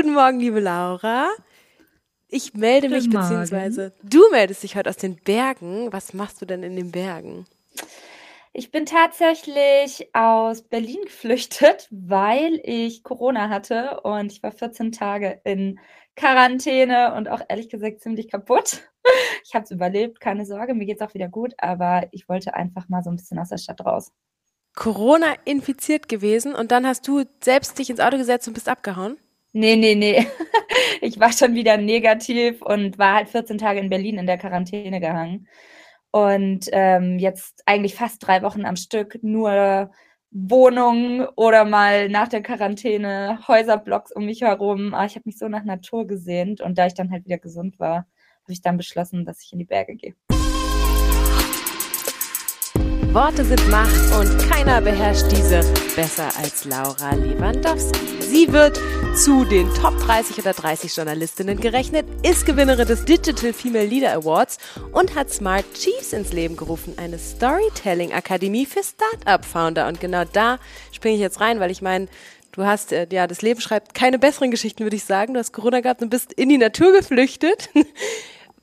Guten Morgen, liebe Laura. Ich melde Guten mich, Morgen. beziehungsweise du meldest dich heute aus den Bergen. Was machst du denn in den Bergen? Ich bin tatsächlich aus Berlin geflüchtet, weil ich Corona hatte und ich war 14 Tage in Quarantäne und auch ehrlich gesagt ziemlich kaputt. Ich habe es überlebt, keine Sorge, mir geht es auch wieder gut, aber ich wollte einfach mal so ein bisschen aus der Stadt raus. Corona infiziert gewesen und dann hast du selbst dich ins Auto gesetzt und bist abgehauen? Nee, nee, nee. Ich war schon wieder negativ und war halt 14 Tage in Berlin in der Quarantäne gehangen. Und ähm, jetzt eigentlich fast drei Wochen am Stück nur Wohnungen oder mal nach der Quarantäne Häuserblocks um mich herum. Aber ah, ich habe mich so nach Natur gesehnt und da ich dann halt wieder gesund war, habe ich dann beschlossen, dass ich in die Berge gehe. Worte sind Macht und keiner beherrscht diese besser als Laura Lewandowski. Sie wird zu den Top 30 oder 30 Journalistinnen gerechnet, ist Gewinnerin des Digital Female Leader Awards und hat Smart Chiefs ins Leben gerufen, eine Storytelling Akademie für Startup-Founder. Und genau da springe ich jetzt rein, weil ich meine, Du hast, äh, ja, das Leben schreibt keine besseren Geschichten, würde ich sagen. Du hast Corona gehabt und bist in die Natur geflüchtet.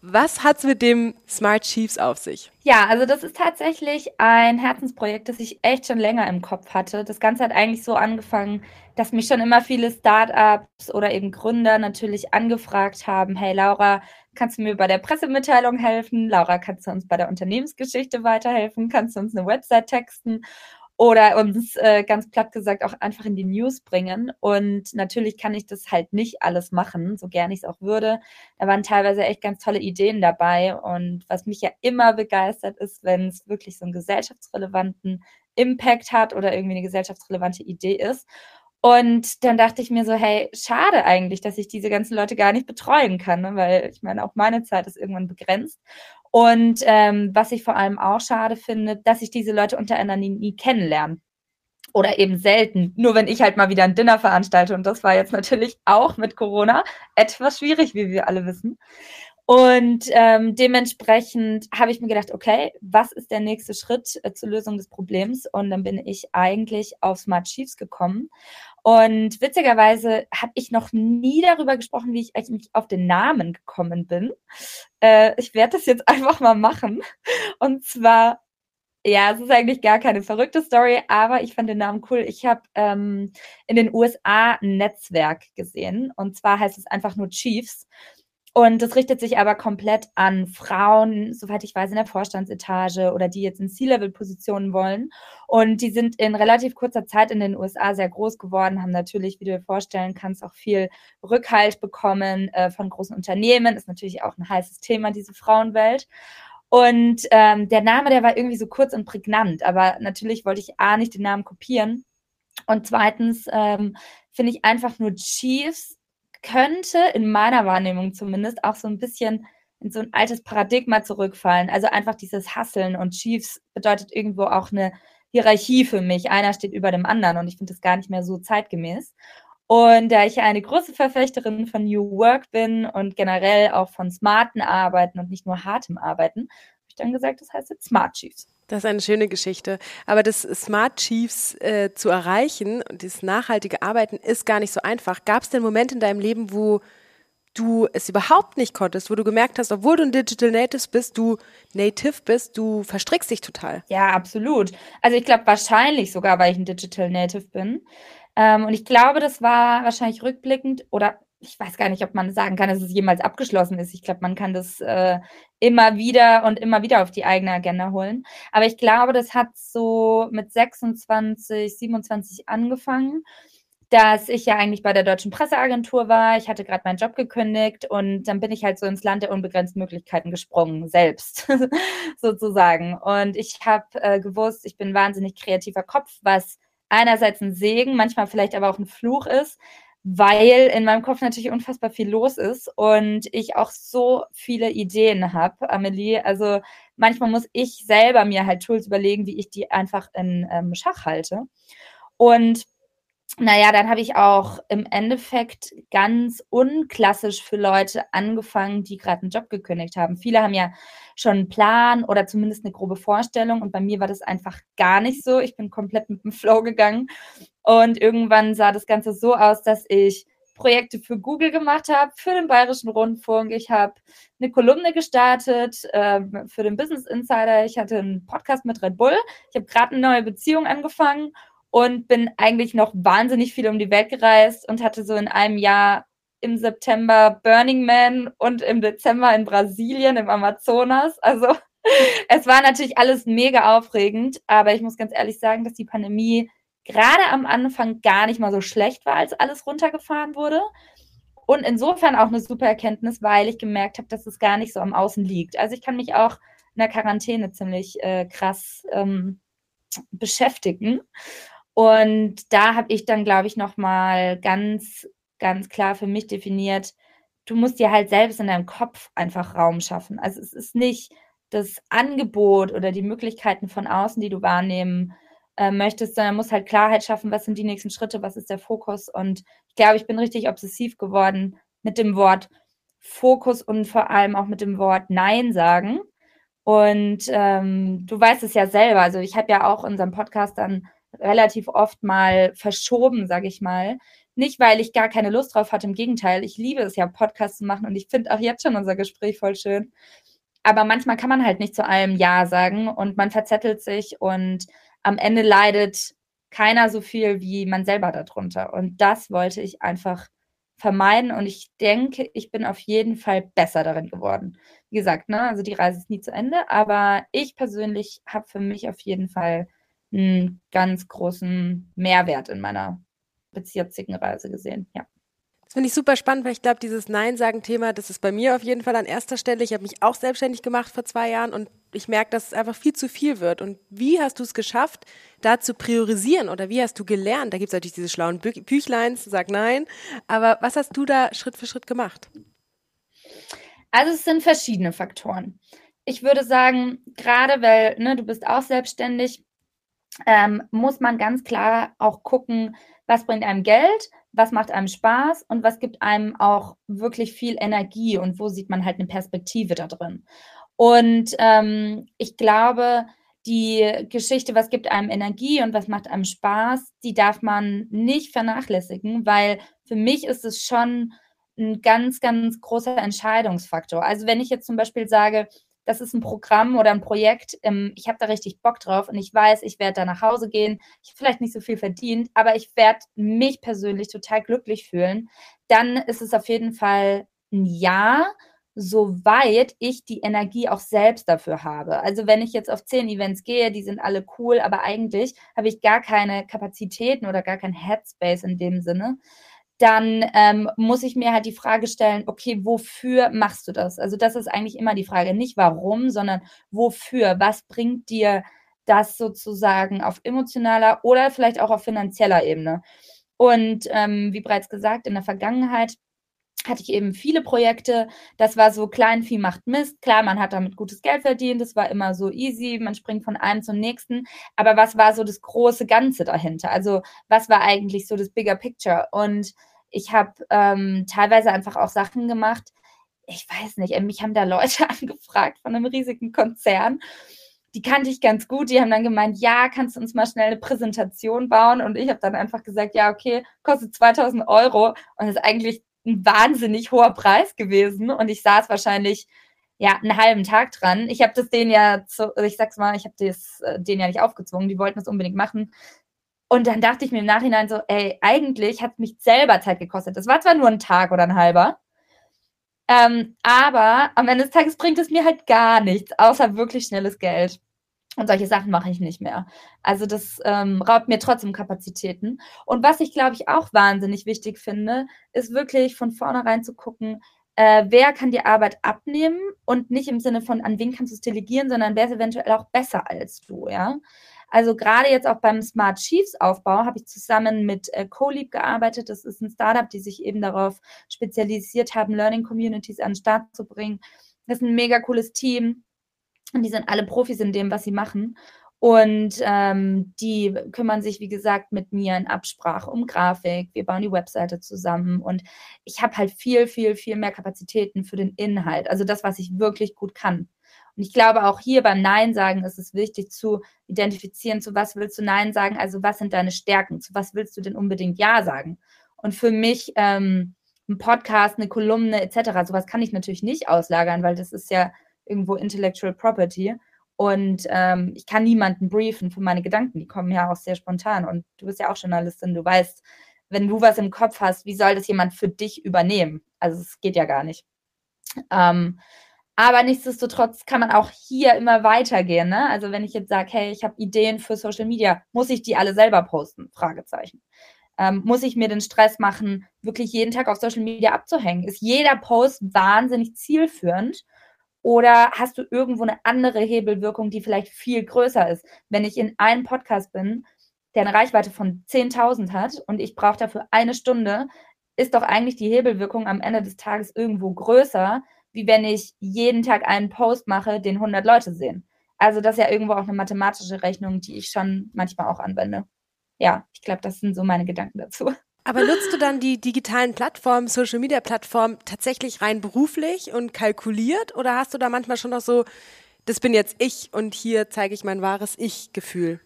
Was hat's mit dem Smart Chiefs auf sich? Ja, also das ist tatsächlich ein Herzensprojekt, das ich echt schon länger im Kopf hatte. Das Ganze hat eigentlich so angefangen, dass mich schon immer viele Startups oder eben Gründer natürlich angefragt haben, hey Laura, kannst du mir bei der Pressemitteilung helfen? Laura, kannst du uns bei der Unternehmensgeschichte weiterhelfen? Kannst du uns eine Website texten? Oder uns äh, ganz platt gesagt auch einfach in die News bringen. Und natürlich kann ich das halt nicht alles machen, so gern ich es auch würde. Da waren teilweise echt ganz tolle Ideen dabei. Und was mich ja immer begeistert ist, wenn es wirklich so einen gesellschaftsrelevanten Impact hat oder irgendwie eine gesellschaftsrelevante Idee ist. Und dann dachte ich mir so, hey, schade eigentlich, dass ich diese ganzen Leute gar nicht betreuen kann, ne? weil ich meine, auch meine Zeit ist irgendwann begrenzt. Und ähm, was ich vor allem auch schade finde, dass ich diese Leute untereinander nie, nie kennenlerne. Oder eben selten. Nur wenn ich halt mal wieder ein Dinner veranstalte. Und das war jetzt natürlich auch mit Corona etwas schwierig, wie wir alle wissen. Und ähm, dementsprechend habe ich mir gedacht, okay, was ist der nächste Schritt äh, zur Lösung des Problems? Und dann bin ich eigentlich auf Smart Chiefs gekommen. Und witzigerweise habe ich noch nie darüber gesprochen, wie ich eigentlich auf den Namen gekommen bin. Äh, ich werde das jetzt einfach mal machen. Und zwar ja, es ist eigentlich gar keine verrückte Story, aber ich fand den Namen cool. Ich habe ähm, in den USA ein Netzwerk gesehen und zwar heißt es einfach nur Chiefs und das richtet sich aber komplett an Frauen, soweit ich weiß, in der Vorstandsetage oder die jetzt in C-Level-Positionen wollen. Und die sind in relativ kurzer Zeit in den USA sehr groß geworden, haben natürlich, wie du dir vorstellen kannst, auch viel Rückhalt bekommen äh, von großen Unternehmen. Ist natürlich auch ein heißes Thema, diese Frauenwelt. Und ähm, der Name, der war irgendwie so kurz und prägnant, aber natürlich wollte ich A nicht den Namen kopieren. Und zweitens ähm, finde ich einfach nur Chiefs könnte in meiner Wahrnehmung zumindest auch so ein bisschen in so ein altes Paradigma zurückfallen. Also einfach dieses Hasseln und Chiefs bedeutet irgendwo auch eine Hierarchie für mich. Einer steht über dem anderen und ich finde das gar nicht mehr so zeitgemäß. Und da ich eine große Verfechterin von New Work bin und generell auch von smarten Arbeiten und nicht nur hartem Arbeiten, dann gesagt, das heißt jetzt Smart Chiefs. Das ist eine schöne Geschichte. Aber das Smart Chiefs äh, zu erreichen und dieses nachhaltige Arbeiten ist gar nicht so einfach. Gab es denn Momente in deinem Leben, wo du es überhaupt nicht konntest, wo du gemerkt hast, obwohl du ein Digital Native bist, du Native bist, du verstrickst dich total? Ja, absolut. Also ich glaube wahrscheinlich sogar, weil ich ein Digital Native bin. Ähm, und ich glaube, das war wahrscheinlich rückblickend oder ich weiß gar nicht, ob man sagen kann, dass es jemals abgeschlossen ist. Ich glaube, man kann das äh, immer wieder und immer wieder auf die eigene Agenda holen. Aber ich glaube, das hat so mit 26, 27 angefangen, dass ich ja eigentlich bei der Deutschen Presseagentur war. Ich hatte gerade meinen Job gekündigt und dann bin ich halt so ins Land der unbegrenzten Möglichkeiten gesprungen, selbst sozusagen. Und ich habe äh, gewusst, ich bin wahnsinnig kreativer Kopf, was einerseits ein Segen, manchmal vielleicht aber auch ein Fluch ist, weil in meinem Kopf natürlich unfassbar viel los ist und ich auch so viele Ideen habe, Amelie. Also manchmal muss ich selber mir halt Tools überlegen, wie ich die einfach in ähm, Schach halte. Und naja, dann habe ich auch im Endeffekt ganz unklassisch für Leute angefangen, die gerade einen Job gekündigt haben. Viele haben ja schon einen Plan oder zumindest eine grobe Vorstellung und bei mir war das einfach gar nicht so. Ich bin komplett mit dem Flow gegangen und irgendwann sah das Ganze so aus, dass ich Projekte für Google gemacht habe, für den Bayerischen Rundfunk. Ich habe eine Kolumne gestartet äh, für den Business Insider. Ich hatte einen Podcast mit Red Bull. Ich habe gerade eine neue Beziehung angefangen und bin eigentlich noch wahnsinnig viel um die Welt gereist und hatte so in einem Jahr im September Burning Man und im Dezember in Brasilien im Amazonas. Also es war natürlich alles mega aufregend, aber ich muss ganz ehrlich sagen, dass die Pandemie gerade am Anfang gar nicht mal so schlecht war, als alles runtergefahren wurde. Und insofern auch eine super Erkenntnis, weil ich gemerkt habe, dass es gar nicht so am Außen liegt. Also ich kann mich auch in der Quarantäne ziemlich äh, krass ähm, beschäftigen. Und da habe ich dann, glaube ich, nochmal ganz, ganz klar für mich definiert, du musst dir halt selbst in deinem Kopf einfach Raum schaffen. Also es ist nicht das Angebot oder die Möglichkeiten von außen, die du wahrnehmen äh, möchtest, sondern musst halt Klarheit schaffen, was sind die nächsten Schritte, was ist der Fokus. Und ich glaube, ich bin richtig obsessiv geworden mit dem Wort Fokus und vor allem auch mit dem Wort Nein sagen. Und ähm, du weißt es ja selber. Also ich habe ja auch unseren Podcast dann relativ oft mal verschoben, sage ich mal. Nicht, weil ich gar keine Lust drauf hatte, im Gegenteil. Ich liebe es ja, Podcasts zu machen und ich finde auch jetzt schon unser Gespräch voll schön. Aber manchmal kann man halt nicht zu allem Ja sagen und man verzettelt sich und am Ende leidet keiner so viel wie man selber darunter. Und das wollte ich einfach vermeiden und ich denke, ich bin auf jeden Fall besser darin geworden. Wie gesagt, ne, also die Reise ist nie zu Ende, aber ich persönlich habe für mich auf jeden Fall einen ganz großen Mehrwert in meiner bis jetzigen Reise gesehen. Ja. Das finde ich super spannend, weil ich glaube, dieses Nein-Sagen-Thema, das ist bei mir auf jeden Fall an erster Stelle. Ich habe mich auch selbstständig gemacht vor zwei Jahren und ich merke, dass es einfach viel zu viel wird. Und wie hast du es geschafft, da zu priorisieren oder wie hast du gelernt? Da gibt es natürlich diese schlauen Bü Büchleins, sag nein. Aber was hast du da Schritt für Schritt gemacht? Also es sind verschiedene Faktoren. Ich würde sagen, gerade weil ne, du bist auch selbstständig, ähm, muss man ganz klar auch gucken, was bringt einem Geld, was macht einem Spaß und was gibt einem auch wirklich viel Energie und wo sieht man halt eine Perspektive da drin. Und ähm, ich glaube, die Geschichte, was gibt einem Energie und was macht einem Spaß, die darf man nicht vernachlässigen, weil für mich ist es schon ein ganz, ganz großer Entscheidungsfaktor. Also wenn ich jetzt zum Beispiel sage, das ist ein Programm oder ein Projekt, ähm, ich habe da richtig Bock drauf und ich weiß, ich werde da nach Hause gehen, ich habe vielleicht nicht so viel verdient, aber ich werde mich persönlich total glücklich fühlen, dann ist es auf jeden Fall ein Ja, soweit ich die Energie auch selbst dafür habe. Also wenn ich jetzt auf zehn Events gehe, die sind alle cool, aber eigentlich habe ich gar keine Kapazitäten oder gar kein Headspace in dem Sinne, dann ähm, muss ich mir halt die Frage stellen, okay, wofür machst du das? Also das ist eigentlich immer die Frage, nicht warum, sondern wofür? Was bringt dir das sozusagen auf emotionaler oder vielleicht auch auf finanzieller Ebene? Und ähm, wie bereits gesagt, in der Vergangenheit hatte ich eben viele Projekte. Das war so klein, viel macht Mist. Klar, man hat damit gutes Geld verdient. Das war immer so easy. Man springt von einem zum nächsten. Aber was war so das große Ganze dahinter? Also was war eigentlich so das Bigger Picture? Und ich habe ähm, teilweise einfach auch Sachen gemacht. Ich weiß nicht, mich haben da Leute angefragt von einem riesigen Konzern. Die kannte ich ganz gut. Die haben dann gemeint, ja, kannst du uns mal schnell eine Präsentation bauen? Und ich habe dann einfach gesagt, ja, okay, kostet 2000 Euro. Und ist eigentlich ein wahnsinnig hoher Preis gewesen. Und ich saß wahrscheinlich ja einen halben Tag dran. Ich habe das denen ja, zu, also ich sag's mal, ich habe das äh, denen ja nicht aufgezwungen. Die wollten das unbedingt machen. Und dann dachte ich mir im Nachhinein so, ey, eigentlich hat mich selber Zeit gekostet. Das war zwar nur ein Tag oder ein halber, ähm, aber am Ende des Tages bringt es mir halt gar nichts, außer wirklich schnelles Geld. Und solche Sachen mache ich nicht mehr. Also das ähm, raubt mir trotzdem Kapazitäten. Und was ich, glaube ich, auch wahnsinnig wichtig finde, ist wirklich von vornherein zu gucken, äh, wer kann die Arbeit abnehmen und nicht im Sinne von, an wen kannst du es delegieren, sondern wer ist eventuell auch besser als du, ja. Also gerade jetzt auch beim Smart Chiefs Aufbau habe ich zusammen mit äh, CoLeap gearbeitet. Das ist ein Startup, die sich eben darauf spezialisiert haben, Learning Communities an den Start zu bringen. Das ist ein mega cooles Team und die sind alle Profis in dem, was sie machen. Und ähm, die kümmern sich, wie gesagt, mit mir in Absprache um Grafik. Wir bauen die Webseite zusammen und ich habe halt viel, viel, viel mehr Kapazitäten für den Inhalt. Also das, was ich wirklich gut kann. Und ich glaube, auch hier beim Nein sagen ist es wichtig zu identifizieren, zu was willst du Nein sagen, also was sind deine Stärken, zu was willst du denn unbedingt Ja sagen. Und für mich ähm, ein Podcast, eine Kolumne etc., sowas kann ich natürlich nicht auslagern, weil das ist ja irgendwo Intellectual Property. Und ähm, ich kann niemanden briefen für meine Gedanken, die kommen ja auch sehr spontan. Und du bist ja auch Journalistin, du weißt, wenn du was im Kopf hast, wie soll das jemand für dich übernehmen? Also es geht ja gar nicht. Ähm, aber nichtsdestotrotz kann man auch hier immer weitergehen. Ne? Also wenn ich jetzt sage, hey, ich habe Ideen für Social Media, muss ich die alle selber posten? Fragezeichen. Ähm, muss ich mir den Stress machen, wirklich jeden Tag auf Social Media abzuhängen? Ist jeder Post wahnsinnig zielführend? Oder hast du irgendwo eine andere Hebelwirkung, die vielleicht viel größer ist? Wenn ich in einem Podcast bin, der eine Reichweite von 10.000 hat und ich brauche dafür eine Stunde, ist doch eigentlich die Hebelwirkung am Ende des Tages irgendwo größer, wie wenn ich jeden Tag einen Post mache, den 100 Leute sehen. Also das ist ja irgendwo auch eine mathematische Rechnung, die ich schon manchmal auch anwende. Ja, ich glaube, das sind so meine Gedanken dazu. Aber nutzt du dann die digitalen Plattformen, Social Media Plattformen tatsächlich rein beruflich und kalkuliert oder hast du da manchmal schon noch so, das bin jetzt ich und hier zeige ich mein wahres Ich-Gefühl?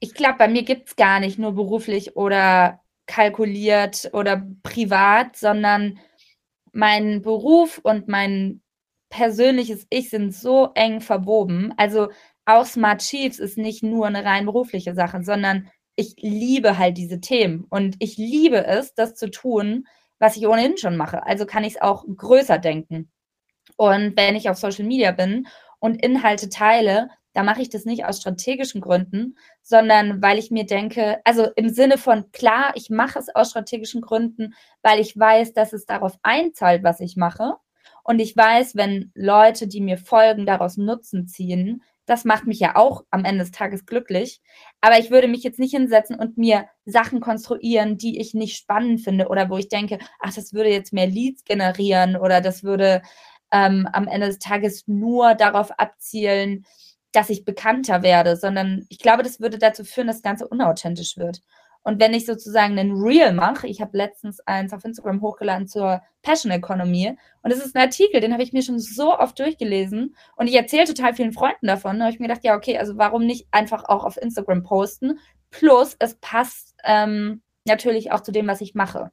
Ich glaube, bei mir gibt es gar nicht nur beruflich oder kalkuliert oder privat, sondern mein Beruf und mein persönliches Ich sind so eng verwoben. Also auch Smart Chiefs ist nicht nur eine rein berufliche Sache, sondern ich liebe halt diese Themen und ich liebe es, das zu tun, was ich ohnehin schon mache. Also kann ich es auch größer denken. Und wenn ich auf Social Media bin und Inhalte teile, da mache ich das nicht aus strategischen Gründen, sondern weil ich mir denke, also im Sinne von, klar, ich mache es aus strategischen Gründen, weil ich weiß, dass es darauf einzahlt, was ich mache. Und ich weiß, wenn Leute, die mir folgen, daraus Nutzen ziehen, das macht mich ja auch am Ende des Tages glücklich. Aber ich würde mich jetzt nicht hinsetzen und mir Sachen konstruieren, die ich nicht spannend finde oder wo ich denke, ach, das würde jetzt mehr Leads generieren oder das würde ähm, am Ende des Tages nur darauf abzielen, dass ich bekannter werde, sondern ich glaube, das würde dazu führen, dass das Ganze unauthentisch wird. Und wenn ich sozusagen einen Reel mache, ich habe letztens eins auf Instagram hochgeladen zur Passion Economy und es ist ein Artikel, den habe ich mir schon so oft durchgelesen und ich erzähle total vielen Freunden davon. Da habe ich mir gedacht, ja, okay, also warum nicht einfach auch auf Instagram posten? Plus, es passt ähm, natürlich auch zu dem, was ich mache.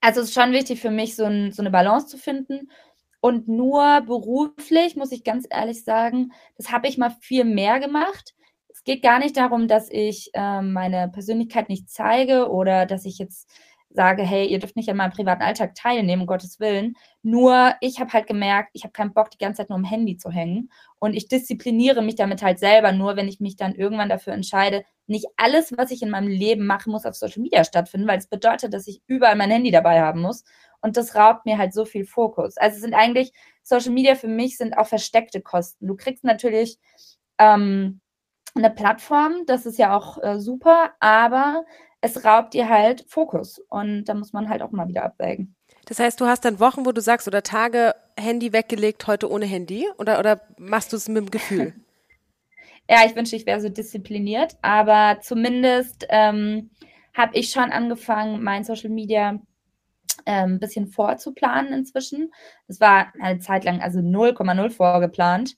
Also es ist schon wichtig für mich, so, ein, so eine Balance zu finden und nur beruflich, muss ich ganz ehrlich sagen, das habe ich mal viel mehr gemacht. Es geht gar nicht darum, dass ich äh, meine Persönlichkeit nicht zeige oder dass ich jetzt sage, hey, ihr dürft nicht an meinem privaten Alltag teilnehmen, um Gottes Willen. Nur ich habe halt gemerkt, ich habe keinen Bock, die ganze Zeit nur am Handy zu hängen. Und ich diszipliniere mich damit halt selber nur, wenn ich mich dann irgendwann dafür entscheide, nicht alles, was ich in meinem Leben mache, muss auf Social Media stattfinden, weil es bedeutet, dass ich überall mein Handy dabei haben muss. Und das raubt mir halt so viel Fokus. Also sind eigentlich, Social Media für mich sind auch versteckte Kosten. Du kriegst natürlich ähm, eine Plattform, das ist ja auch äh, super, aber es raubt dir halt Fokus. Und da muss man halt auch mal wieder abwägen. Das heißt, du hast dann Wochen, wo du sagst, oder Tage Handy weggelegt, heute ohne Handy? Oder, oder machst du es mit dem Gefühl? ja, ich wünschte, ich wäre so diszipliniert, aber zumindest ähm, habe ich schon angefangen, mein Social Media ein ähm, bisschen vorzuplanen inzwischen. Das war eine Zeit lang also 0,0 vorgeplant.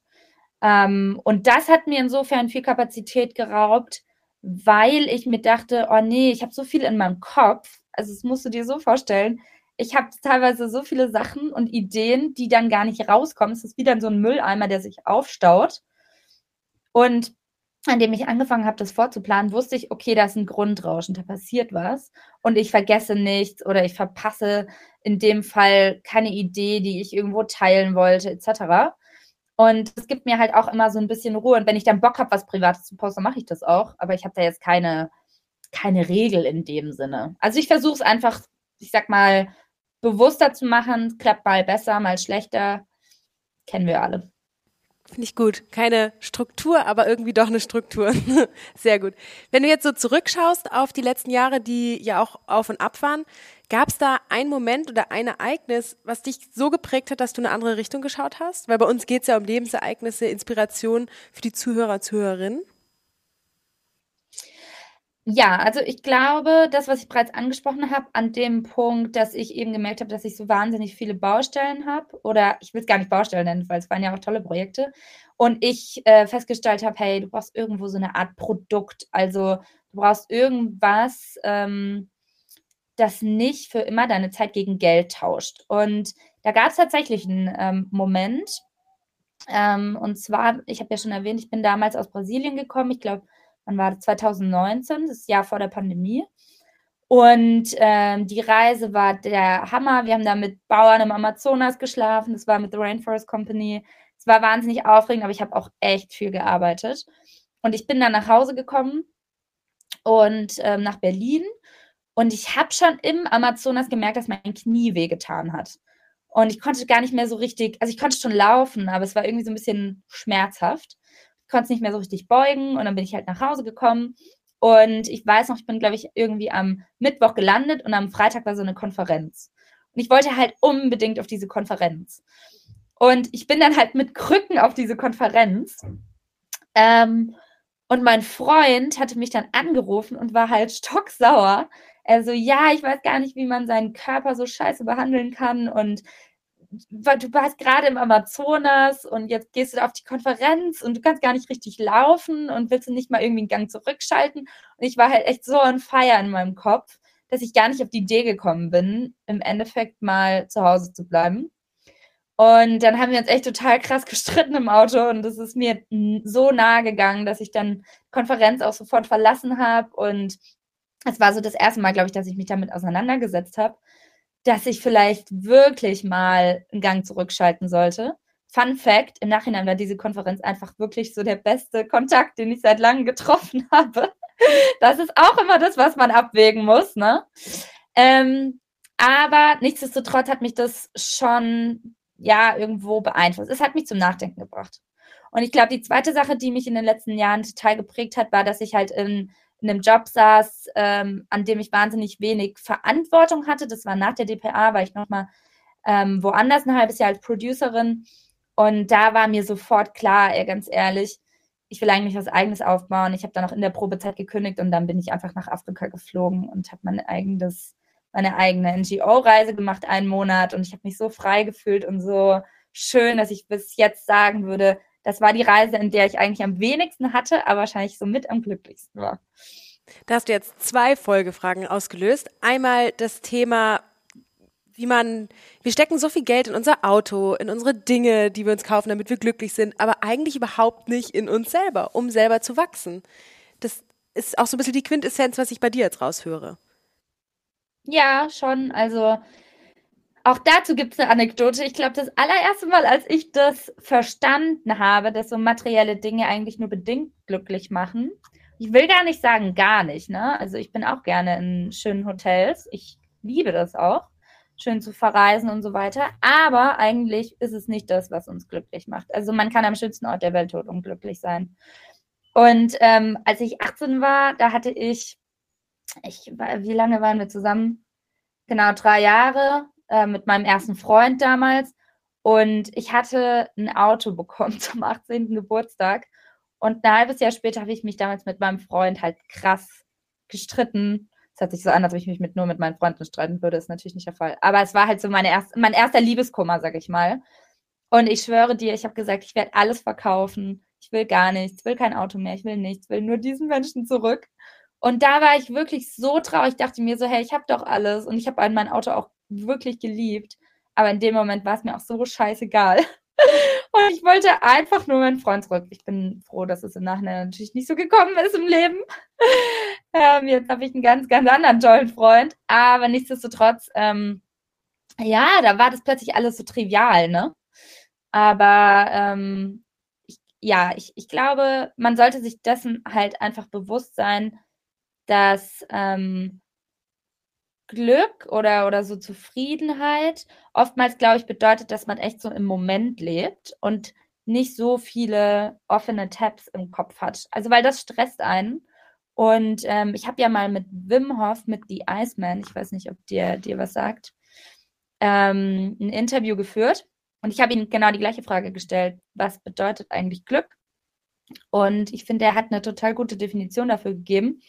Ähm, und das hat mir insofern viel Kapazität geraubt, weil ich mir dachte, oh nee, ich habe so viel in meinem Kopf. Also das musst du dir so vorstellen. Ich habe teilweise so viele Sachen und Ideen, die dann gar nicht rauskommen. Es ist wie dann so ein Mülleimer, der sich aufstaut. Und an dem ich angefangen habe, das vorzuplanen, wusste ich, okay, da ist ein Grundrauschen, da passiert was und ich vergesse nichts oder ich verpasse in dem Fall keine Idee, die ich irgendwo teilen wollte, etc. Und es gibt mir halt auch immer so ein bisschen Ruhe. Und wenn ich dann Bock habe, was Privates zu posten, mache ich das auch. Aber ich habe da jetzt keine, keine Regel in dem Sinne. Also ich versuche es einfach, ich sag mal, bewusster zu machen. Klappt mal besser, mal schlechter. Kennen wir alle. Finde ich gut. Keine Struktur, aber irgendwie doch eine Struktur. Sehr gut. Wenn du jetzt so zurückschaust auf die letzten Jahre, die ja auch auf und ab waren, gab es da einen Moment oder ein Ereignis, was dich so geprägt hat, dass du eine andere Richtung geschaut hast? Weil bei uns geht es ja um Lebensereignisse, Inspiration für die Zuhörer, Zuhörerinnen. Ja, also ich glaube, das, was ich bereits angesprochen habe, an dem Punkt, dass ich eben gemerkt habe, dass ich so wahnsinnig viele Baustellen habe, oder ich will es gar nicht Baustellen nennen, weil es waren ja auch tolle Projekte, und ich äh, festgestellt habe, hey, du brauchst irgendwo so eine Art Produkt, also du brauchst irgendwas, ähm, das nicht für immer deine Zeit gegen Geld tauscht. Und da gab es tatsächlich einen ähm, Moment. Ähm, und zwar, ich habe ja schon erwähnt, ich bin damals aus Brasilien gekommen. Ich glaube, wann war das? 2019, das Jahr vor der Pandemie. Und ähm, die Reise war der Hammer. Wir haben da mit Bauern im Amazonas geschlafen. Das war mit The Rainforest Company. Es war wahnsinnig aufregend, aber ich habe auch echt viel gearbeitet. Und ich bin dann nach Hause gekommen und ähm, nach Berlin. Und ich habe schon im Amazonas gemerkt, dass mein Knie wehgetan hat. Und ich konnte gar nicht mehr so richtig, also ich konnte schon laufen, aber es war irgendwie so ein bisschen schmerzhaft. Konnte es nicht mehr so richtig beugen und dann bin ich halt nach Hause gekommen. Und ich weiß noch, ich bin, glaube ich, irgendwie am Mittwoch gelandet und am Freitag war so eine Konferenz. Und ich wollte halt unbedingt auf diese Konferenz. Und ich bin dann halt mit Krücken auf diese Konferenz. Ähm, und mein Freund hatte mich dann angerufen und war halt stocksauer. Also, ja, ich weiß gar nicht, wie man seinen Körper so scheiße behandeln kann. Und du warst gerade im Amazonas und jetzt gehst du auf die Konferenz und du kannst gar nicht richtig laufen und willst nicht mal irgendwie einen Gang zurückschalten. Und ich war halt echt so on fire in meinem Kopf, dass ich gar nicht auf die Idee gekommen bin, im Endeffekt mal zu Hause zu bleiben. Und dann haben wir uns echt total krass gestritten im Auto und es ist mir so nahe gegangen, dass ich dann Konferenz auch sofort verlassen habe. Und es war so das erste Mal, glaube ich, dass ich mich damit auseinandergesetzt habe, dass ich vielleicht wirklich mal einen Gang zurückschalten sollte. Fun Fact: Im Nachhinein war diese Konferenz einfach wirklich so der beste Kontakt, den ich seit langem getroffen habe. Das ist auch immer das, was man abwägen muss, ne? Ähm, aber nichtsdestotrotz hat mich das schon ja irgendwo beeinflusst. Es hat mich zum Nachdenken gebracht. Und ich glaube, die zweite Sache, die mich in den letzten Jahren total geprägt hat, war, dass ich halt in, in einem Job saß, ähm, an dem ich wahnsinnig wenig Verantwortung hatte. Das war nach der DPA, war ich nochmal ähm, woanders ein halbes Jahr als Producerin. Und da war mir sofort klar, ey, ganz ehrlich, ich will eigentlich was Eigenes aufbauen. Ich habe dann auch in der Probezeit gekündigt und dann bin ich einfach nach Afrika geflogen und habe mein eigenes meine eigene NGO-Reise gemacht, einen Monat. Und ich habe mich so frei gefühlt und so schön, dass ich bis jetzt sagen würde, das war die Reise, in der ich eigentlich am wenigsten hatte, aber wahrscheinlich so mit am glücklichsten war. Da hast du jetzt zwei Folgefragen ausgelöst. Einmal das Thema, wie man, wir stecken so viel Geld in unser Auto, in unsere Dinge, die wir uns kaufen, damit wir glücklich sind, aber eigentlich überhaupt nicht in uns selber, um selber zu wachsen. Das ist auch so ein bisschen die Quintessenz, was ich bei dir jetzt raushöre. Ja, schon. Also auch dazu gibt es eine Anekdote. Ich glaube, das allererste Mal, als ich das verstanden habe, dass so materielle Dinge eigentlich nur bedingt glücklich machen. Ich will gar nicht sagen, gar nicht. Ne? Also ich bin auch gerne in schönen Hotels. Ich liebe das auch, schön zu verreisen und so weiter. Aber eigentlich ist es nicht das, was uns glücklich macht. Also man kann am schönsten Ort der Welt tot unglücklich sein. Und ähm, als ich 18 war, da hatte ich ich, wie lange waren wir zusammen? Genau, drei Jahre äh, mit meinem ersten Freund damals. Und ich hatte ein Auto bekommen zum 18. Geburtstag. Und ein halbes Jahr später habe ich mich damals mit meinem Freund halt krass gestritten. Es hat sich so an, als ob ich mich mit, nur mit meinen Freunden streiten würde. Ist natürlich nicht der Fall. Aber es war halt so meine erst, mein erster Liebeskummer, sag ich mal. Und ich schwöre dir, ich habe gesagt, ich werde alles verkaufen. Ich will gar nichts, will kein Auto mehr, ich will nichts, will nur diesen Menschen zurück. Und da war ich wirklich so traurig, dachte mir so, hey, ich habe doch alles und ich habe mein Auto auch wirklich geliebt. Aber in dem Moment war es mir auch so scheißegal. Und ich wollte einfach nur meinen Freund zurück. Ich bin froh, dass es im Nachhinein natürlich nicht so gekommen ist im Leben. Ähm, jetzt habe ich einen ganz, ganz anderen tollen Freund. Aber nichtsdestotrotz, ähm, ja, da war das plötzlich alles so trivial, ne? Aber ähm, ich, ja, ich, ich glaube, man sollte sich dessen halt einfach bewusst sein, dass ähm, Glück oder, oder so Zufriedenheit oftmals, glaube ich, bedeutet, dass man echt so im Moment lebt und nicht so viele offene Tabs im Kopf hat. Also, weil das stresst einen. Und ähm, ich habe ja mal mit Wim Hof, mit The Iceman, ich weiß nicht, ob dir, dir was sagt, ähm, ein Interview geführt. Und ich habe ihm genau die gleiche Frage gestellt. Was bedeutet eigentlich Glück? Und ich finde, er hat eine total gute Definition dafür gegeben.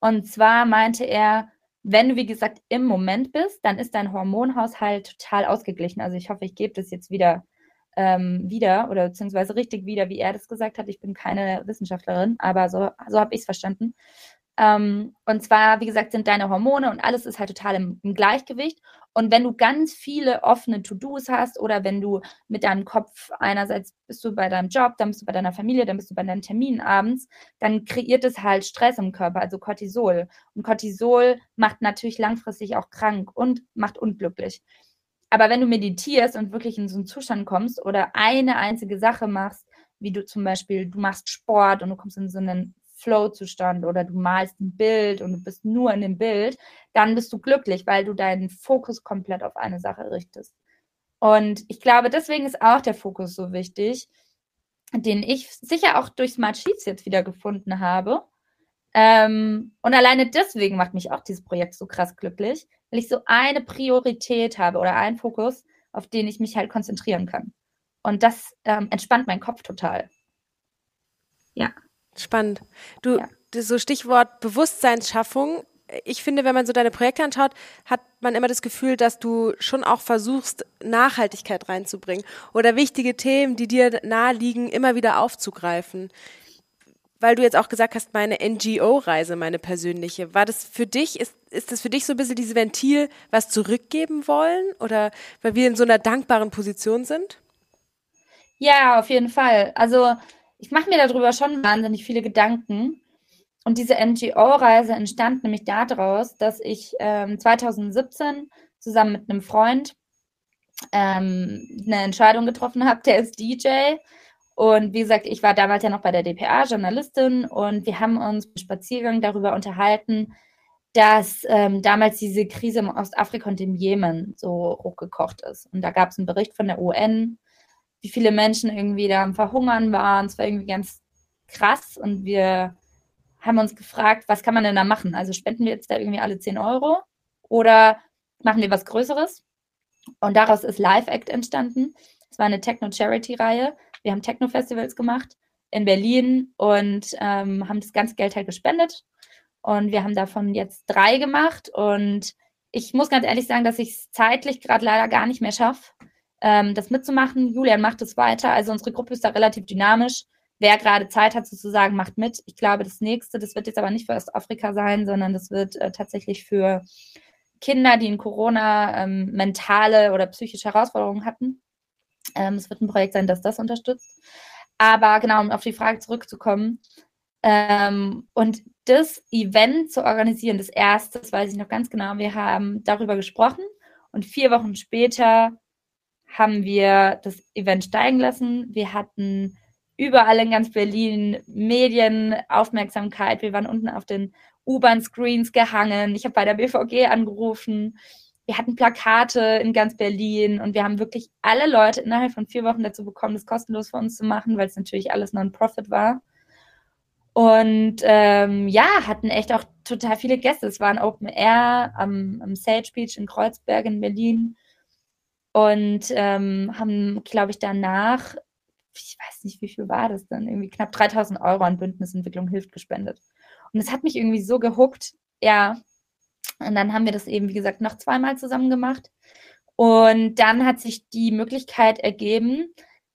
Und zwar meinte er, wenn du, wie gesagt, im Moment bist, dann ist dein Hormonhaushalt total ausgeglichen. Also ich hoffe, ich gebe das jetzt wieder ähm, wieder oder beziehungsweise richtig wieder, wie er das gesagt hat. Ich bin keine Wissenschaftlerin, aber so, so habe ich es verstanden. Ähm, und zwar, wie gesagt, sind deine Hormone und alles ist halt total im, im Gleichgewicht. Und wenn du ganz viele offene To-Dos hast oder wenn du mit deinem Kopf einerseits bist du bei deinem Job, dann bist du bei deiner Familie, dann bist du bei deinen Terminen abends, dann kreiert es halt Stress im Körper, also Cortisol. Und Cortisol macht natürlich langfristig auch krank und macht unglücklich. Aber wenn du meditierst und wirklich in so einen Zustand kommst oder eine einzige Sache machst, wie du zum Beispiel, du machst Sport und du kommst in so einen Flow-Zustand oder du malst ein Bild und du bist nur in dem Bild, dann bist du glücklich, weil du deinen Fokus komplett auf eine Sache richtest. Und ich glaube, deswegen ist auch der Fokus so wichtig, den ich sicher auch durch Smart Sheets jetzt wieder gefunden habe. Ähm, und alleine deswegen macht mich auch dieses Projekt so krass glücklich, weil ich so eine Priorität habe oder einen Fokus, auf den ich mich halt konzentrieren kann. Und das ähm, entspannt meinen Kopf total. Ja. Spannend. Du, ja. so Stichwort Bewusstseinsschaffung. Ich finde, wenn man so deine Projekte anschaut, hat man immer das Gefühl, dass du schon auch versuchst, Nachhaltigkeit reinzubringen oder wichtige Themen, die dir nahe liegen, immer wieder aufzugreifen. Weil du jetzt auch gesagt hast, meine NGO-Reise, meine persönliche, war das für dich, ist, ist das für dich so ein bisschen dieses Ventil, was zurückgeben wollen oder weil wir in so einer dankbaren Position sind? Ja, auf jeden Fall. Also ich mache mir darüber schon wahnsinnig viele Gedanken. Und diese NGO-Reise entstand nämlich daraus, dass ich ähm, 2017 zusammen mit einem Freund ähm, eine Entscheidung getroffen habe. Der ist DJ. Und wie gesagt, ich war damals ja noch bei der DPA, Journalistin, und wir haben uns im Spaziergang darüber unterhalten, dass ähm, damals diese Krise im Ostafrika und im Jemen so hochgekocht ist. Und da gab es einen Bericht von der UN, wie viele Menschen irgendwie da am Verhungern waren. Es war irgendwie ganz krass und wir haben uns gefragt, was kann man denn da machen? Also spenden wir jetzt da irgendwie alle 10 Euro oder machen wir was Größeres? Und daraus ist Live Act entstanden. Es war eine Techno-Charity-Reihe. Wir haben Techno-Festivals gemacht in Berlin und ähm, haben das ganze Geld halt gespendet. Und wir haben davon jetzt drei gemacht. Und ich muss ganz ehrlich sagen, dass ich es zeitlich gerade leider gar nicht mehr schaffe, ähm, das mitzumachen. Julian macht es weiter. Also unsere Gruppe ist da relativ dynamisch. Wer gerade Zeit hat, sozusagen, macht mit. Ich glaube, das nächste, das wird jetzt aber nicht für Ostafrika sein, sondern das wird äh, tatsächlich für Kinder, die in Corona ähm, mentale oder psychische Herausforderungen hatten. Ähm, es wird ein Projekt sein, das das unterstützt. Aber genau, um auf die Frage zurückzukommen. Ähm, und das Event zu organisieren, das erste, das weiß ich noch ganz genau, wir haben darüber gesprochen und vier Wochen später haben wir das Event steigen lassen. Wir hatten überall in ganz Berlin Medienaufmerksamkeit. Wir waren unten auf den U-Bahn-Screens gehangen. Ich habe bei der BVG angerufen. Wir hatten Plakate in ganz Berlin und wir haben wirklich alle Leute innerhalb von vier Wochen dazu bekommen, das kostenlos für uns zu machen, weil es natürlich alles Non-Profit war. Und ähm, ja, hatten echt auch total viele Gäste. Es waren Open Air am, am Sage Beach in Kreuzberg in Berlin und ähm, haben, glaube ich, danach, ich weiß nicht, wie viel war das dann, irgendwie knapp 3000 Euro an Bündnisentwicklung hilft gespendet. Und es hat mich irgendwie so gehuckt, ja. Und dann haben wir das eben, wie gesagt, noch zweimal zusammen gemacht. Und dann hat sich die Möglichkeit ergeben,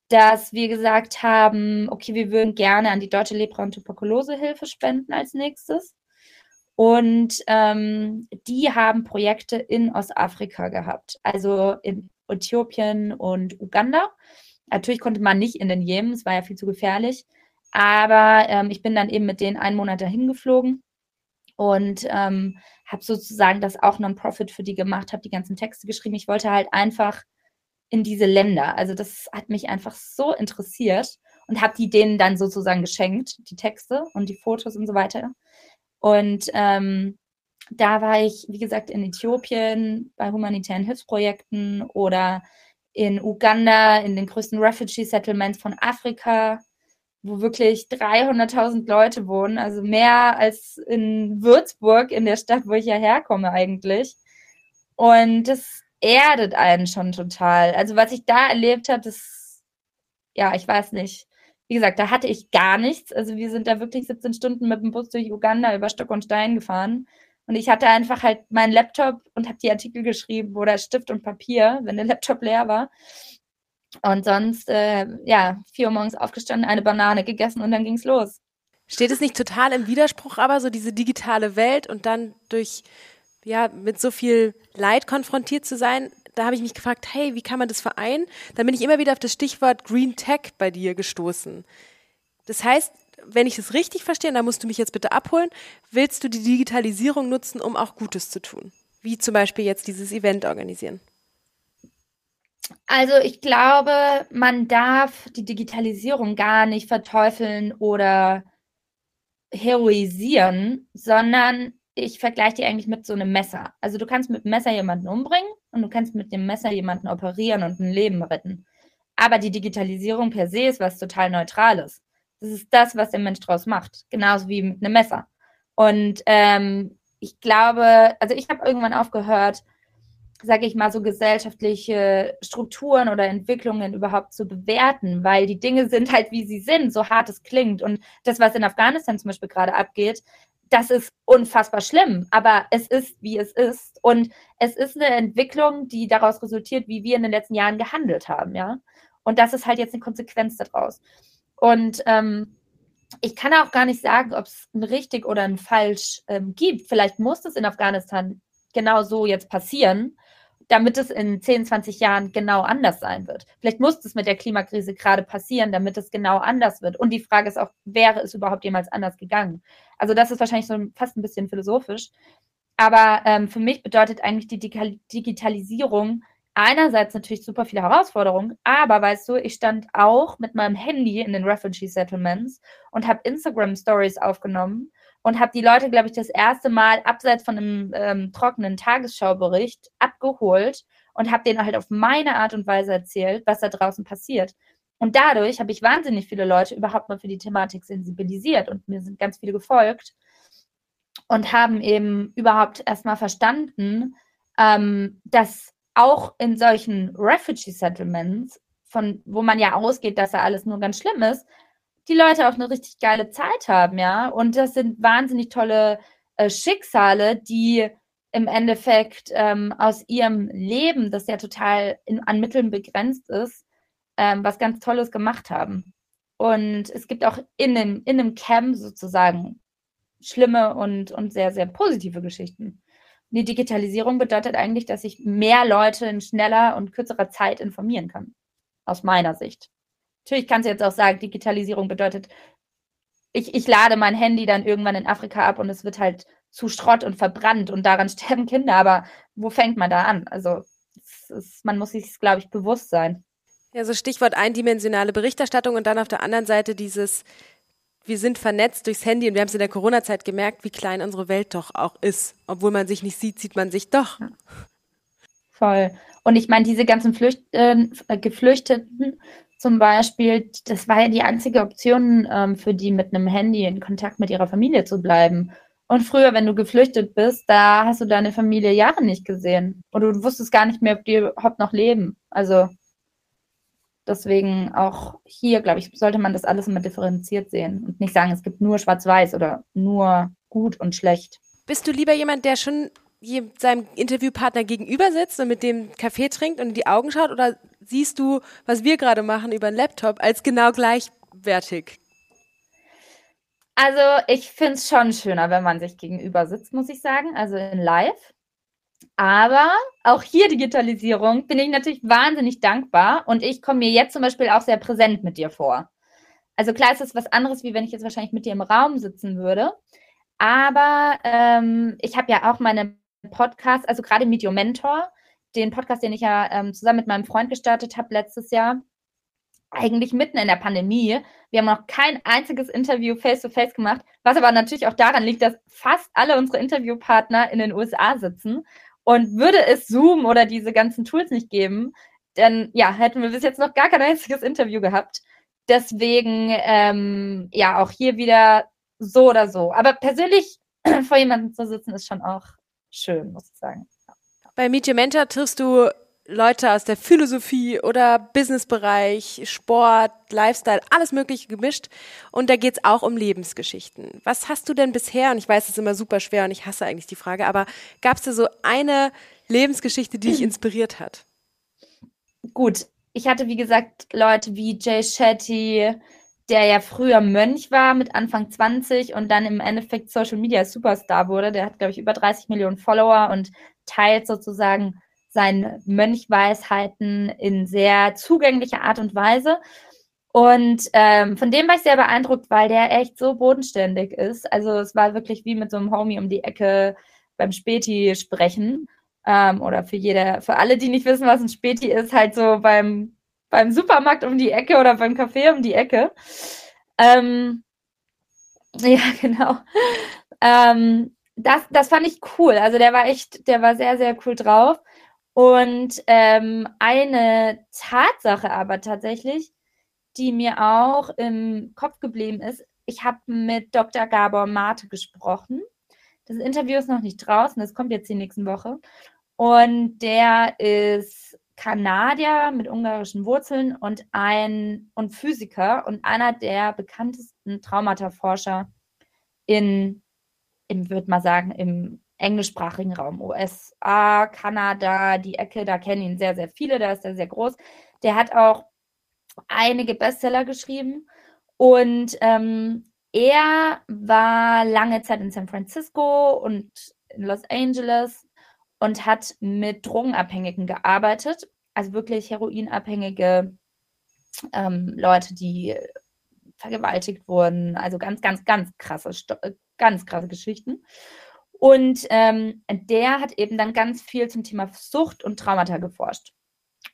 dass wir gesagt haben, okay, wir würden gerne an die Deutsche Lepra- und Tuberkulosehilfe spenden als nächstes. Und ähm, die haben Projekte in Ostafrika gehabt, also in Äthiopien und Uganda. Natürlich konnte man nicht in den Jemen, es war ja viel zu gefährlich. Aber ähm, ich bin dann eben mit denen einen Monat dahin geflogen und ähm, habe sozusagen das auch Non-Profit für die gemacht, habe die ganzen Texte geschrieben. Ich wollte halt einfach in diese Länder. Also das hat mich einfach so interessiert und habe die denen dann sozusagen geschenkt, die Texte und die Fotos und so weiter. Und ähm, da war ich, wie gesagt, in Äthiopien bei humanitären Hilfsprojekten oder in Uganda, in den größten Refugee Settlements von Afrika, wo wirklich 300.000 Leute wohnen, also mehr als in Würzburg, in der Stadt, wo ich ja herkomme eigentlich. Und das erdet einen schon total. Also was ich da erlebt habe, das, ja, ich weiß nicht. Wie gesagt, da hatte ich gar nichts. Also wir sind da wirklich 17 Stunden mit dem Bus durch Uganda über Stock und Stein gefahren und ich hatte einfach halt meinen Laptop und habe die Artikel geschrieben oder Stift und Papier, wenn der Laptop leer war. Und sonst, äh, ja, vier Uhr morgens aufgestanden, eine Banane gegessen und dann ging's los. Steht es nicht total im Widerspruch, aber so diese digitale Welt und dann durch, ja, mit so viel Leid konfrontiert zu sein? Da habe ich mich gefragt, hey, wie kann man das vereinen? Dann bin ich immer wieder auf das Stichwort Green Tech bei dir gestoßen. Das heißt, wenn ich es richtig verstehe, da musst du mich jetzt bitte abholen, willst du die Digitalisierung nutzen, um auch Gutes zu tun? Wie zum Beispiel jetzt dieses Event organisieren? Also ich glaube, man darf die Digitalisierung gar nicht verteufeln oder heroisieren, sondern ich vergleiche die eigentlich mit so einem Messer. Also du kannst mit dem Messer jemanden umbringen und du kannst mit dem Messer jemanden operieren und ein Leben retten. Aber die Digitalisierung per se ist was total Neutrales. Das ist das, was der Mensch draus macht. Genauso wie mit einem Messer. Und ähm, ich glaube, also ich habe irgendwann aufgehört, sage ich mal, so gesellschaftliche Strukturen oder Entwicklungen überhaupt zu bewerten, weil die Dinge sind halt, wie sie sind, so hart es klingt. Und das, was in Afghanistan zum Beispiel gerade abgeht, das ist unfassbar schlimm, aber es ist, wie es ist. Und es ist eine Entwicklung, die daraus resultiert, wie wir in den letzten Jahren gehandelt haben, ja. Und das ist halt jetzt eine Konsequenz daraus. Und ähm, ich kann auch gar nicht sagen, ob es ein richtig oder ein falsch ähm, gibt. Vielleicht muss es in Afghanistan genau so jetzt passieren, damit es in 10, 20 Jahren genau anders sein wird. Vielleicht muss es mit der Klimakrise gerade passieren, damit es genau anders wird. Und die Frage ist auch, wäre es überhaupt jemals anders gegangen? Also das ist wahrscheinlich so fast ein bisschen philosophisch. Aber ähm, für mich bedeutet eigentlich die Digitalisierung einerseits natürlich super viele Herausforderungen, aber weißt du, ich stand auch mit meinem Handy in den Refugee Settlements und habe Instagram Stories aufgenommen und habe die Leute, glaube ich, das erste Mal abseits von einem ähm, trockenen Tagesschaubericht abgeholt und habe denen halt auf meine Art und Weise erzählt, was da draußen passiert. Und dadurch habe ich wahnsinnig viele Leute überhaupt mal für die Thematik sensibilisiert und mir sind ganz viele gefolgt und haben eben überhaupt erstmal verstanden, ähm, dass auch in solchen Refugee Settlements, von wo man ja ausgeht, dass da alles nur ganz schlimm ist, die Leute auch eine richtig geile Zeit haben, ja. Und das sind wahnsinnig tolle äh, Schicksale, die im Endeffekt ähm, aus ihrem Leben, das ja total in, an Mitteln begrenzt ist, ähm, was ganz Tolles gemacht haben. Und es gibt auch in einem, in einem Camp sozusagen schlimme und, und sehr, sehr positive Geschichten. Die Digitalisierung bedeutet eigentlich, dass ich mehr Leute in schneller und kürzerer Zeit informieren kann. Aus meiner Sicht. Natürlich kannst du jetzt auch sagen, Digitalisierung bedeutet, ich, ich lade mein Handy dann irgendwann in Afrika ab und es wird halt zu Schrott und verbrannt und daran sterben Kinder. Aber wo fängt man da an? Also ist, man muss sich, glaube ich, bewusst sein. Ja, so Stichwort eindimensionale Berichterstattung und dann auf der anderen Seite dieses wir sind vernetzt durchs Handy und wir haben es in der Corona-Zeit gemerkt, wie klein unsere Welt doch auch ist. Obwohl man sich nicht sieht, sieht man sich doch. Voll. Und ich meine, diese ganzen Flücht äh, Geflüchteten zum Beispiel, das war ja die einzige Option ähm, für die, mit einem Handy in Kontakt mit ihrer Familie zu bleiben. Und früher, wenn du geflüchtet bist, da hast du deine Familie Jahre nicht gesehen. Oder du wusstest gar nicht mehr, ob die überhaupt noch leben. Also Deswegen auch hier, glaube ich, sollte man das alles immer differenziert sehen und nicht sagen, es gibt nur schwarz-weiß oder nur gut und schlecht. Bist du lieber jemand, der schon seinem Interviewpartner gegenüber sitzt und mit dem Kaffee trinkt und in die Augen schaut? Oder siehst du, was wir gerade machen über einen Laptop, als genau gleichwertig? Also ich finde es schon schöner, wenn man sich gegenüber sitzt, muss ich sagen, also in Live. Aber auch hier Digitalisierung bin ich natürlich wahnsinnig dankbar und ich komme mir jetzt zum Beispiel auch sehr präsent mit dir vor. Also klar ist es was anderes, wie wenn ich jetzt wahrscheinlich mit dir im Raum sitzen würde. Aber ähm, ich habe ja auch meine Podcasts, also gerade Medio Mentor, den Podcast, den ich ja ähm, zusammen mit meinem Freund gestartet habe letztes Jahr, eigentlich mitten in der Pandemie. Wir haben noch kein einziges Interview face-to-face -face gemacht, was aber natürlich auch daran liegt, dass fast alle unsere Interviewpartner in den USA sitzen und würde es Zoom oder diese ganzen Tools nicht geben, dann ja, hätten wir bis jetzt noch gar kein einziges Interview gehabt. Deswegen, ähm, ja, auch hier wieder so oder so. Aber persönlich vor jemandem zu sitzen, ist schon auch schön, muss ich sagen. Bei Meet Your Mentor triffst du Leute aus der Philosophie oder Businessbereich, Sport, Lifestyle, alles Mögliche gemischt. Und da geht's auch um Lebensgeschichten. Was hast du denn bisher, und ich weiß, es ist immer super schwer und ich hasse eigentlich die Frage, aber gab es da so eine Lebensgeschichte, die dich inspiriert hat? Gut, ich hatte, wie gesagt, Leute wie Jay Shetty, der ja früher Mönch war mit Anfang 20 und dann im Endeffekt Social Media Superstar wurde. Der hat, glaube ich, über 30 Millionen Follower und teilt sozusagen seine Mönchweisheiten in sehr zugänglicher Art und Weise. Und ähm, von dem war ich sehr beeindruckt, weil der echt so bodenständig ist. Also es war wirklich wie mit so einem Homie um die Ecke beim Späti sprechen. Ähm, oder für jeder, für alle, die nicht wissen, was ein Späti ist, halt so beim beim Supermarkt um die Ecke oder beim Café um die Ecke. Ähm, ja, genau. Ähm, das, das fand ich cool. Also der war echt, der war sehr, sehr cool drauf. Und ähm, eine Tatsache aber tatsächlich, die mir auch im Kopf geblieben ist, ich habe mit Dr. Gabor Mate gesprochen. Das Interview ist noch nicht draußen, das kommt jetzt die nächsten Woche. Und der ist Kanadier mit ungarischen Wurzeln und ein und Physiker und einer der bekanntesten Traumata-Forscher in, im würde mal sagen, im englischsprachigen Raum, USA, Kanada, die Ecke, da kennen ihn sehr, sehr viele, da ist er sehr groß. Der hat auch einige Bestseller geschrieben und ähm, er war lange Zeit in San Francisco und in Los Angeles und hat mit Drogenabhängigen gearbeitet, also wirklich heroinabhängige ähm, Leute, die vergewaltigt wurden, also ganz, ganz, ganz krasse, ganz krasse Geschichten. Und ähm, der hat eben dann ganz viel zum Thema Sucht und Traumata geforscht.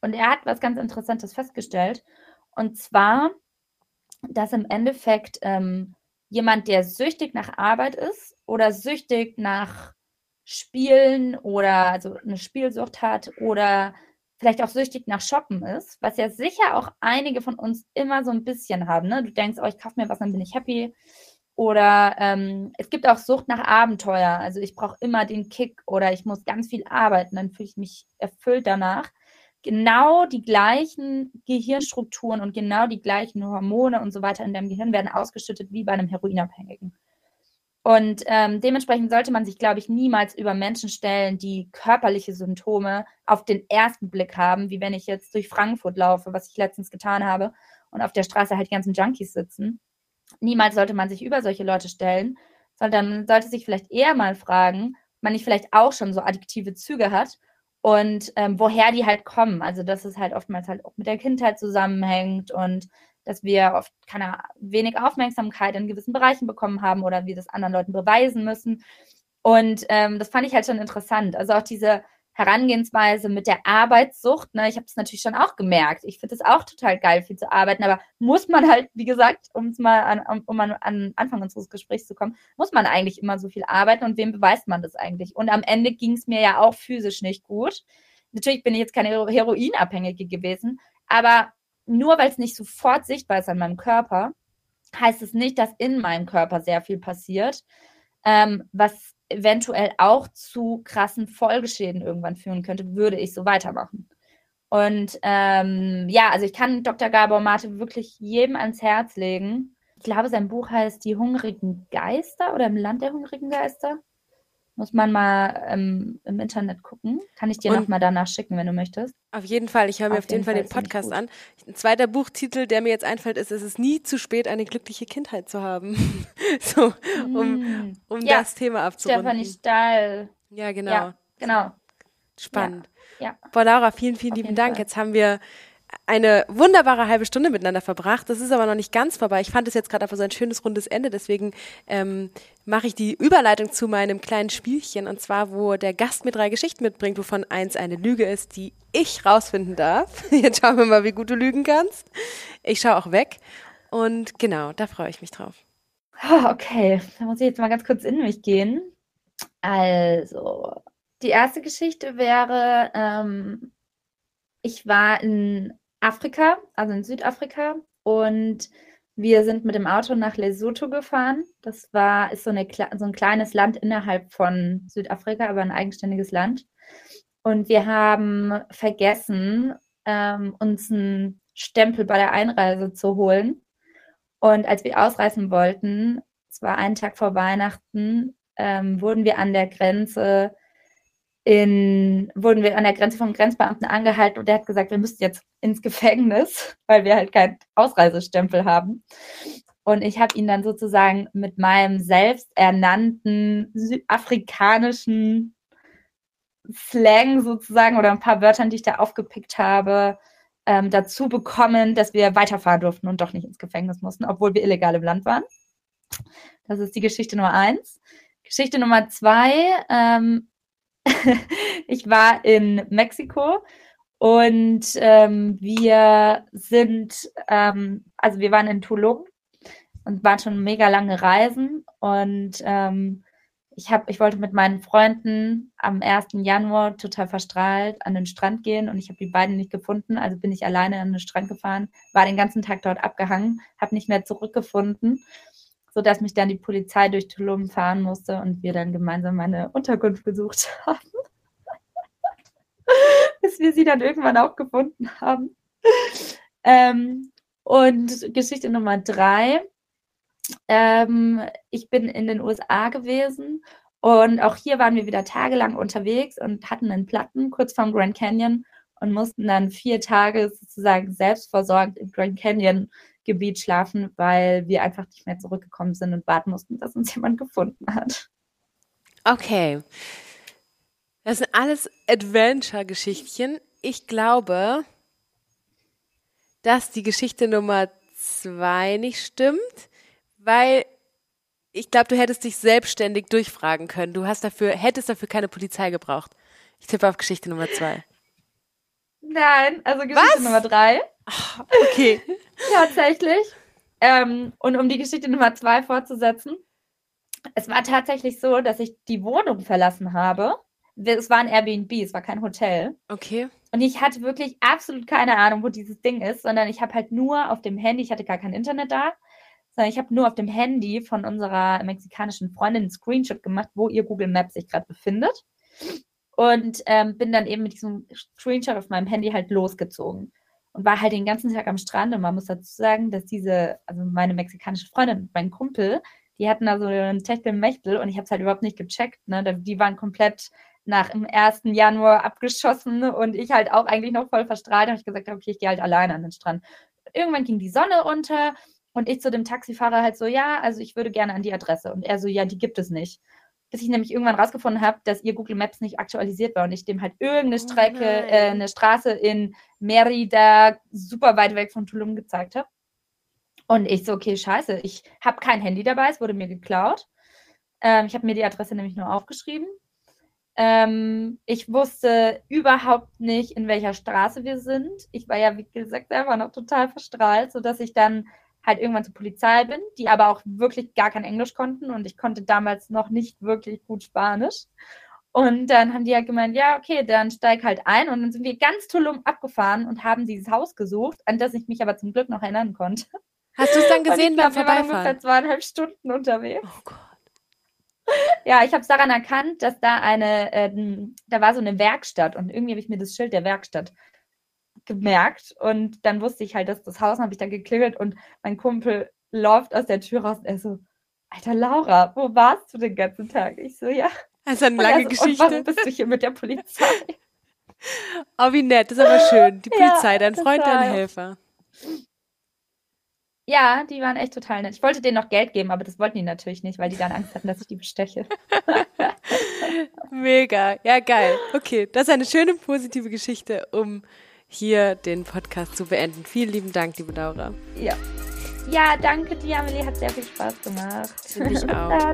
Und er hat was ganz Interessantes festgestellt. Und zwar, dass im Endeffekt ähm, jemand, der süchtig nach Arbeit ist oder süchtig nach Spielen oder also eine Spielsucht hat oder vielleicht auch süchtig nach Shoppen ist, was ja sicher auch einige von uns immer so ein bisschen haben. Ne? Du denkst, oh, ich kaufe mir was, dann bin ich happy. Oder ähm, es gibt auch Sucht nach Abenteuer. Also ich brauche immer den Kick oder ich muss ganz viel arbeiten, dann fühle ich mich erfüllt danach. Genau die gleichen Gehirnstrukturen und genau die gleichen Hormone und so weiter in deinem Gehirn werden ausgeschüttet wie bei einem Heroinabhängigen. Und ähm, dementsprechend sollte man sich, glaube ich, niemals über Menschen stellen, die körperliche Symptome auf den ersten Blick haben, wie wenn ich jetzt durch Frankfurt laufe, was ich letztens getan habe, und auf der Straße halt die ganzen Junkies sitzen. Niemals sollte man sich über solche Leute stellen, sondern sollte sich vielleicht eher mal fragen, man nicht vielleicht auch schon so addiktive Züge hat und ähm, woher die halt kommen. Also dass es halt oftmals halt auch mit der Kindheit zusammenhängt und dass wir oft keine wenig Aufmerksamkeit in gewissen Bereichen bekommen haben oder wir das anderen Leuten beweisen müssen. Und ähm, das fand ich halt schon interessant. Also auch diese Herangehensweise mit der Arbeitssucht, ne, ich habe es natürlich schon auch gemerkt. Ich finde es auch total geil, viel zu arbeiten, aber muss man halt, wie gesagt, um es mal an, um an, an Anfang unseres Gesprächs zu kommen, muss man eigentlich immer so viel arbeiten und wem beweist man das eigentlich? Und am Ende ging es mir ja auch physisch nicht gut. Natürlich bin ich jetzt keine Heroinabhängige gewesen, aber nur weil es nicht sofort sichtbar ist an meinem Körper, heißt es nicht, dass in meinem Körper sehr viel passiert, ähm, was eventuell auch zu krassen Folgeschäden irgendwann führen könnte, würde ich so weitermachen. Und ähm, ja, also ich kann Dr. Gabor Mate wirklich jedem ans Herz legen. Ich glaube, sein Buch heißt Die hungrigen Geister oder im Land der hungrigen Geister. Muss man mal ähm, im Internet gucken. Kann ich dir nochmal danach schicken, wenn du möchtest. Auf jeden Fall. Ich höre mir auf, auf jeden Fall, Fall den Podcast an. Ein zweiter Buchtitel, der mir jetzt einfällt, ist, es ist nie zu spät, eine glückliche Kindheit zu haben. so, um, mm. um ja. das Thema abzurunden. Stefanie Stahl. Ja, genau. Ja, genau. Spannend. Ja. ja. Boah, Laura, vielen, vielen auf lieben Dank. Fall. Jetzt haben wir eine wunderbare halbe Stunde miteinander verbracht. Das ist aber noch nicht ganz vorbei. Ich fand es jetzt gerade einfach so ein schönes rundes Ende. Deswegen ähm, mache ich die Überleitung zu meinem kleinen Spielchen. Und zwar, wo der Gast mir drei Geschichten mitbringt, wovon eins eine Lüge ist, die ich rausfinden darf. Jetzt schauen wir mal, wie gut du lügen kannst. Ich schaue auch weg. Und genau, da freue ich mich drauf. Oh, okay, da muss ich jetzt mal ganz kurz in mich gehen. Also, die erste Geschichte wäre, ähm, ich war in Afrika, also in Südafrika. Und wir sind mit dem Auto nach Lesotho gefahren. Das war, ist so, eine, so ein kleines Land innerhalb von Südafrika, aber ein eigenständiges Land. Und wir haben vergessen, ähm, uns einen Stempel bei der Einreise zu holen. Und als wir ausreisen wollten, es war einen Tag vor Weihnachten, ähm, wurden wir an der Grenze in, wurden wir an der Grenze vom Grenzbeamten angehalten und der hat gesagt, wir müssten jetzt ins Gefängnis, weil wir halt keinen Ausreisestempel haben. Und ich habe ihn dann sozusagen mit meinem selbsternannten südafrikanischen Slang sozusagen oder ein paar Wörtern, die ich da aufgepickt habe, ähm, dazu bekommen, dass wir weiterfahren durften und doch nicht ins Gefängnis mussten, obwohl wir illegal im Land waren. Das ist die Geschichte Nummer eins. Geschichte Nummer zwei. Ähm, ich war in Mexiko und ähm, wir sind, ähm, also wir waren in Tulum und waren schon mega lange Reisen und ähm, ich habe, ich wollte mit meinen Freunden am 1. Januar total verstrahlt an den Strand gehen und ich habe die beiden nicht gefunden, also bin ich alleine an den Strand gefahren, war den ganzen Tag dort abgehangen, habe nicht mehr zurückgefunden, sodass mich dann die Polizei durch Tulum fahren musste und wir dann gemeinsam meine Unterkunft gesucht haben, bis wir sie dann irgendwann auch gefunden haben. Ähm, und Geschichte Nummer drei ähm, ich bin in den USA gewesen und auch hier waren wir wieder tagelang unterwegs und hatten einen Platten kurz vorm Grand Canyon und mussten dann vier Tage sozusagen selbstversorgt im Grand Canyon Gebiet schlafen, weil wir einfach nicht mehr zurückgekommen sind und warten mussten, dass uns jemand gefunden hat. Okay. Das sind alles Adventure-Geschichtchen. Ich glaube, dass die Geschichte Nummer zwei nicht stimmt weil ich glaube, du hättest dich selbstständig durchfragen können. Du hast dafür, hättest dafür keine Polizei gebraucht. Ich tippe auf Geschichte Nummer zwei. Nein, also Geschichte Was? Nummer drei. Oh, okay. tatsächlich. Ähm, und um die Geschichte Nummer zwei fortzusetzen, es war tatsächlich so, dass ich die Wohnung verlassen habe. Es war ein Airbnb, es war kein Hotel. Okay. Und ich hatte wirklich absolut keine Ahnung, wo dieses Ding ist, sondern ich habe halt nur auf dem Handy, ich hatte gar kein Internet da, sondern ich habe nur auf dem Handy von unserer mexikanischen Freundin einen Screenshot gemacht, wo ihr Google Maps sich gerade befindet. Und ähm, bin dann eben mit diesem Screenshot auf meinem Handy halt losgezogen. Und war halt den ganzen Tag am Strand. Und man muss dazu sagen, dass diese, also meine mexikanische Freundin und mein Kumpel, die hatten da so ein Techtelmechtel und ich habe es halt überhaupt nicht gecheckt. Ne? Die waren komplett nach dem 1. Januar abgeschossen und ich halt auch eigentlich noch voll verstrahlt. Und ich gesagt, okay, ich gehe halt alleine an den Strand. Irgendwann ging die Sonne unter und ich zu dem Taxifahrer halt so, ja, also ich würde gerne an die Adresse. Und er so, ja, die gibt es nicht. Bis ich nämlich irgendwann rausgefunden habe, dass ihr Google Maps nicht aktualisiert war und ich dem halt irgendeine oh Strecke, oh äh, eine Straße in Merida, super weit weg von Tulum gezeigt habe. Und ich so, okay, scheiße, ich habe kein Handy dabei, es wurde mir geklaut. Ähm, ich habe mir die Adresse nämlich nur aufgeschrieben. Ähm, ich wusste überhaupt nicht, in welcher Straße wir sind. Ich war ja, wie gesagt, einfach noch total verstrahlt, sodass ich dann halt irgendwann zur Polizei bin, die aber auch wirklich gar kein Englisch konnten und ich konnte damals noch nicht wirklich gut Spanisch. Und dann haben die halt gemeint, ja, okay, dann steig halt ein. Und dann sind wir ganz Tulum abgefahren und haben dieses Haus gesucht, an das ich mich aber zum Glück noch erinnern konnte. Hast du es dann gesehen beim Vorbeifahren? Wir waren ungefähr zweieinhalb Stunden unterwegs. Oh Gott. Ja, ich habe daran erkannt, dass da eine, äh, da war so eine Werkstatt und irgendwie habe ich mir das Schild der Werkstatt gemerkt und dann wusste ich halt, dass das Haus, habe ich da geklingelt und mein Kumpel läuft aus der Tür raus und er so, Alter Laura, wo warst du den ganzen Tag? Ich so, ja. Also eine lange so, Geschichte. warum bist du hier mit der Polizei? oh, wie nett, das ist aber schön. Die Polizei, ja, dein Freund, dein Helfer. Ja, die waren echt total nett. Ich wollte denen noch Geld geben, aber das wollten die natürlich nicht, weil die dann Angst hatten, dass ich die besteche. Mega. Ja, geil. Okay, das ist eine schöne positive Geschichte, um hier den Podcast zu beenden. Vielen lieben Dank, liebe Laura. Ja. Ja, danke dir, Amelie. Hat sehr viel Spaß gemacht. Ich auch.